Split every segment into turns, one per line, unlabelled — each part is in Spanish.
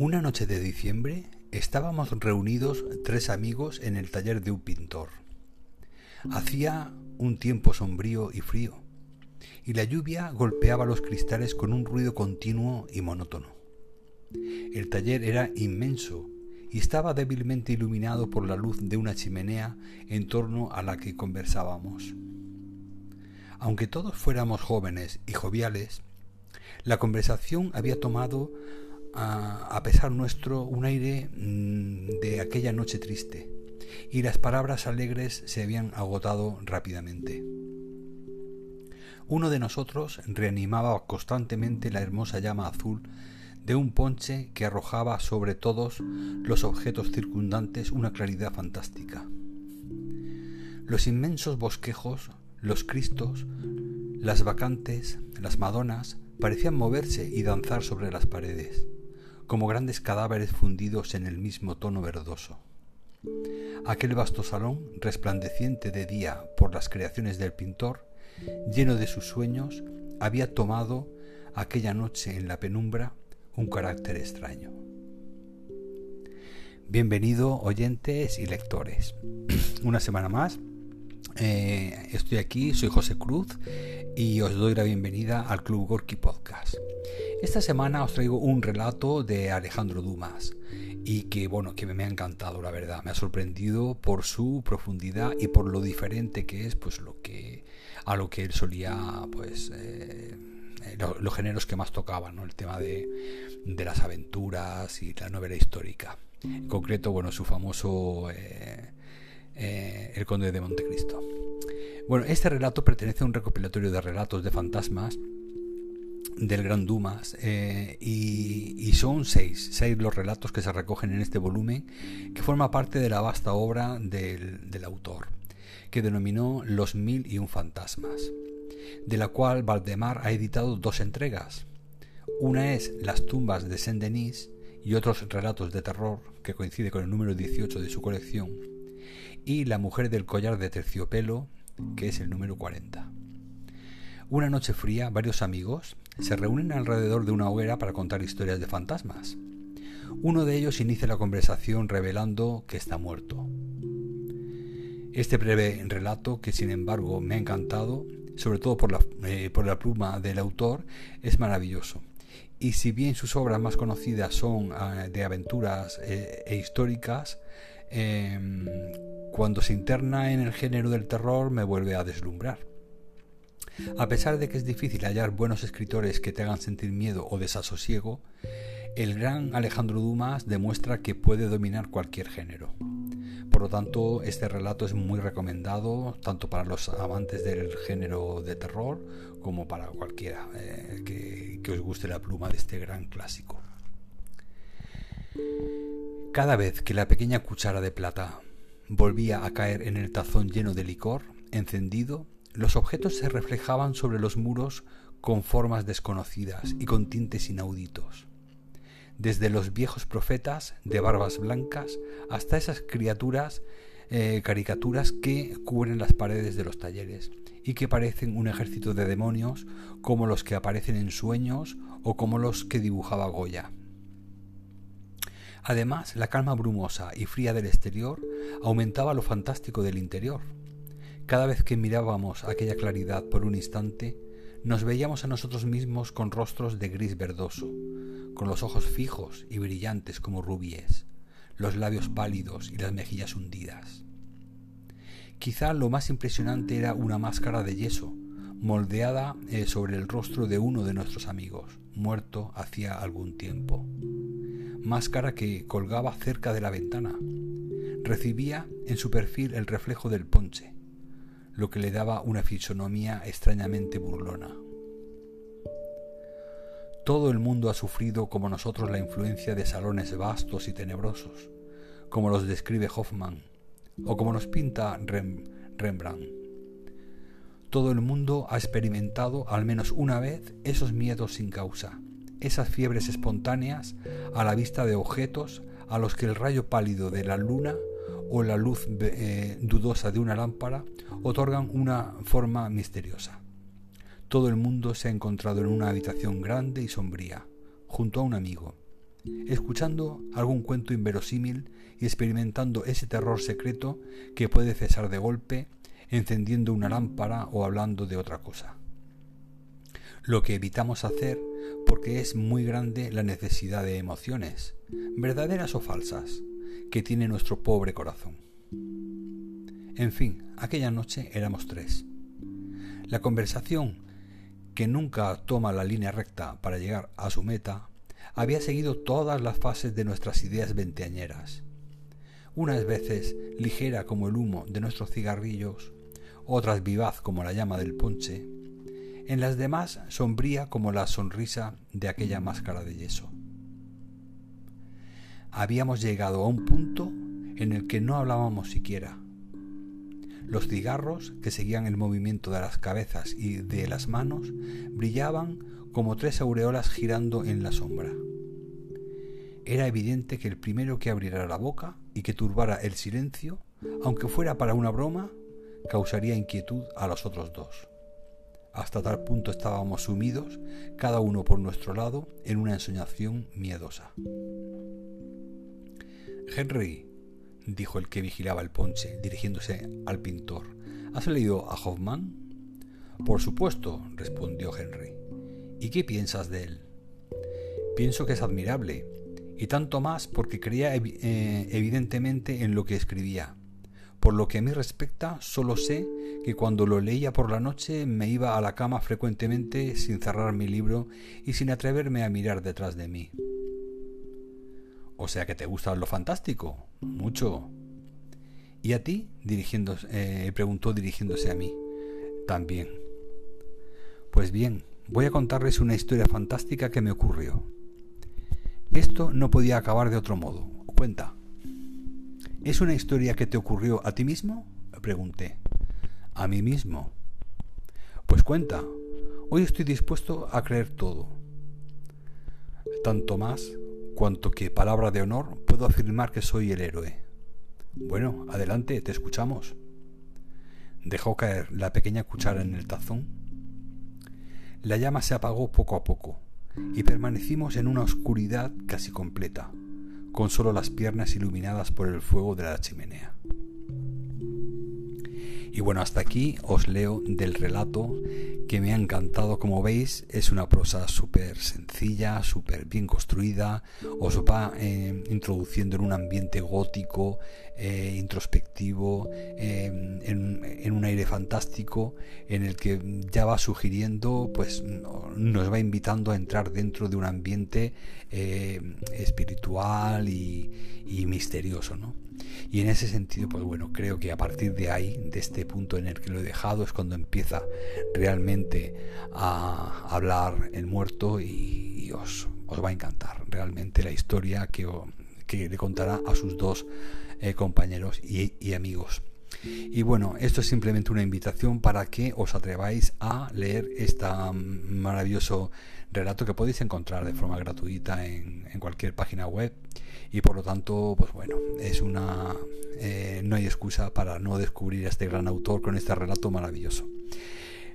Una noche de diciembre estábamos reunidos tres amigos en el taller de un pintor. Hacía un tiempo sombrío y frío, y la lluvia golpeaba los cristales con un ruido continuo y monótono. El taller era inmenso y estaba débilmente iluminado por la luz de una chimenea en torno a la que conversábamos. Aunque todos fuéramos jóvenes y joviales, la conversación había tomado a, pesar nuestro un aire mm, de aquella noche triste, y las palabras alegres se habían agotado rápidamente. Uno de nosotros reanimaba constantemente la hermosa llama azul de un ponche que arrojaba sobre todos los objetos circundantes una claridad fantástica. Los inmensos bosquejos, los cristos, las vacantes, las madonas, parecían moverse y danzar sobre las paredes como grandes cadáveres fundidos en el mismo tono verdoso. Aquel vasto salón, resplandeciente de día por las creaciones del pintor, lleno de sus sueños, había tomado aquella noche en la penumbra un carácter extraño. Bienvenido oyentes y lectores. Una semana más. Eh, estoy aquí, soy José Cruz y os doy la bienvenida al Club Gorky Podcast. Esta semana os traigo un relato de Alejandro Dumas y que bueno, que me ha encantado, la verdad, me ha sorprendido por su profundidad y por lo diferente que es pues lo que a lo que él solía pues eh, los géneros que más tocaban, ¿no? el tema de, de, las aventuras y la novela histórica. En concreto, bueno, su famoso eh, eh, El Conde de Montecristo. Bueno, este relato pertenece a un recopilatorio de relatos de fantasmas del Gran Dumas eh, y, son seis, seis los relatos que se recogen en este volumen que forma parte de la vasta obra del, del autor que denominó Los Mil y un Fantasmas, de la cual Valdemar ha editado dos entregas. Una es Las tumbas de Saint-Denis y otros relatos de terror, que coincide con el número 18 de su colección, y La mujer del collar de terciopelo, que es el número 40. Una noche fría, varios amigos se reúnen alrededor de una hoguera para contar historias de fantasmas. Uno de ellos inicia la conversación revelando que está muerto. Este breve relato, que sin embargo me ha encantado, sobre todo por la, eh, por la pluma del autor, es maravilloso. Y si bien sus obras más conocidas son ah, de aventuras eh, e históricas, em, cuando se interna en el género del terror me vuelve a deslumbrar. A pesar de que es difícil hallar buenos escritores que te hagan sentir miedo o desasosiego, el gran Alejandro Dumas demuestra que puede dominar cualquier género. Por lo tanto, este relato es muy recomendado tanto para los amantes del género de terror como para cualquiera eh, que, que os guste la pluma de este gran clásico. Cada vez que la pequeña cuchara de plata volvía a caer en el tazón lleno de licor encendido, los objetos se reflejaban sobre los muros con formas desconocidas y con tintes inauditos. Desde los viejos profetas de barbas blancas hasta esas criaturas, eh, caricaturas que cubren las paredes de los talleres y que parecen un ejército de demonios como los que aparecen en sueños o como los que dibujaba Goya. Además, la calma brumosa y fría del exterior aumentaba lo fantástico del interior cada vez que mirábamos aquella claridad por un instante, nos veíamos a nosotros mismos con rostros de gris verdoso, con los ojos fijos y brillantes como rubíes, los labios pálidos y las mejillas hundidas. Quizá lo más impresionante era una máscara de yeso, moldeada eh, sobre el rostro de uno de nuestros amigos, muerto hacía algún tiempo. Máscara que colgaba cerca de la ventana. Recibía en su perfil el reflejo del ponche, lo que le daba una fisonomía extrañamente burlona. Todo el mundo ha sufrido como nosotros la influencia de salones vastos y tenebrosos, como los describe Hoffman, o como nos pinta Rembrandt. Todo el mundo ha experimentado al menos una vez esos miedos sin causa, esas fiebres espontáneas a la vista de objetos a los que el rayo pálido de la luna o la luz eh, dudosa de una lámpara otorgan una forma misteriosa. Todo el mundo se ha encontrado en una habitación grande y sombría, junto a un amigo, escuchando algún cuento inverosímil y experimentando ese terror secreto que puede cesar de golpe encendiendo una lámpara o hablando de otra cosa. Lo que evitamos hacer porque es muy grande la necesidad de emociones, verdaderas o falsas, que tiene nuestro pobre corazón. En fin, aquella noche éramos tres. La conversación, que nunca toma la línea recta para llegar a su meta, había seguido todas las fases de nuestras ideas veinteañeras. Unas veces ligera como el humo de nuestros cigarrillos, otras vivaz como la llama del ponche, en las demás sombría como la sonrisa de aquella máscara de yeso. Habíamos llegado a un punto en el que no hablábamos siquiera. Los cigarros, que seguían el movimiento de las cabezas y de las manos, brillaban como tres aureolas girando en la sombra. Era evidente que el primero que abriera la boca y que turbara el silencio, aunque fuera para una broma, causaría inquietud a los otros dos. Hasta tal punto estábamos sumidos, cada uno por nuestro lado, en una ensoñación miedosa. Henry, dijo el que vigilaba el ponche, dirigiéndose al pintor, ¿has leído a Hoffman? Por supuesto, respondió Henry. ¿Y qué piensas de él? Pienso que es admirable, y tanto más porque creía eh, evidentemente en lo que escribía. Por lo que a mí respecta, solo sé que cuando lo leía por la noche me iba a la cama frecuentemente sin cerrar mi libro y sin atreverme a mirar detrás de mí. O sea que te gusta lo fantástico. Mucho. ¿Y a ti? Dirigiéndose, eh, preguntó dirigiéndose a mí. También. Pues bien, voy a contarles una historia fantástica que me ocurrió. Esto no podía acabar de otro modo. Cuenta. ¿Es una historia que te ocurrió a ti mismo? pregunté. A mí mismo. Pues cuenta. Hoy estoy dispuesto a creer todo. Tanto más cuanto que, palabra de honor, puedo afirmar que soy el héroe. Bueno, adelante, te escuchamos. Dejó caer la pequeña cuchara en el tazón. La llama se apagó poco a poco y permanecimos en una oscuridad casi completa con solo las piernas iluminadas por el fuego de la chimenea. Y bueno, hasta aquí os leo del relato que me ha encantado. Como veis, es una prosa súper sencilla, súper bien construida. Os va eh, introduciendo en un ambiente gótico, eh, introspectivo, em, en, un aire fantástico, en el que ya va sugiriendo, pues nos va invitando a entrar dentro de un ambiente eh, espiritual y, y misterioso, ¿no? Y en ese sentido, pues bueno, creo que a partir de ahí, de este punto en el que lo he dejado, es cuando empieza realmente a hablar el muerto y, os, os, va a encantar realmente la historia que, que le contará a sus dos eh, compañeros y, y amigos. Y bueno, esto es simplemente una invitación para que os atreváis a leer este maravilloso relato que podéis encontrar de forma gratuita en, cualquier página web y por lo tanto, pues bueno, es una eh, no hay excusa para no descubrir a este gran autor con este relato maravilloso.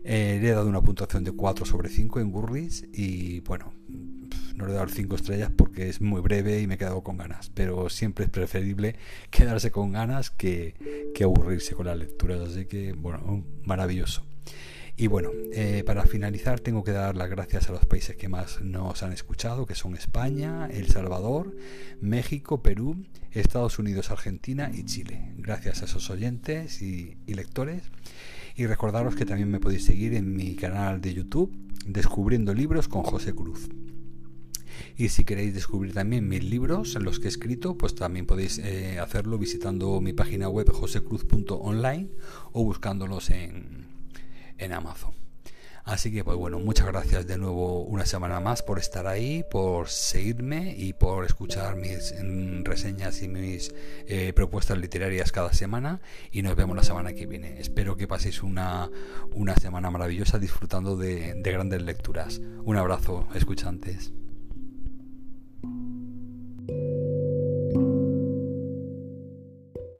Eh, le he dado una puntuación de 4 sobre 5 en Goodreads y bueno, no le he dado 5 estrellas porque es muy breve y me he quedado con ganas, pero siempre es preferible quedarse con ganas que, que aburrirse con las lecturas, así que bueno, maravilloso. Y bueno, eh, para finalizar tengo que dar las gracias a los países que más nos han escuchado, que son España, El Salvador, México, Perú, Estados Unidos, Argentina y Chile. Gracias a esos oyentes y, lectores. Y recordaros que también me podéis seguir en mi canal de YouTube, Descubriendo Libros con José Cruz. Y si queréis descubrir también mis libros, en los que he escrito, pues también podéis eh, hacerlo visitando mi página web josecruz.online o buscándolos en, en Amazon. Así que pues bueno, muchas gracias de nuevo una semana más por estar ahí, por seguirme y por escuchar mis mm, reseñas y mis eh, propuestas literarias cada semana y nos vemos la semana que viene. Espero que paséis una, una semana maravillosa disfrutando de, de grandes lecturas. Un abrazo, escuchantes.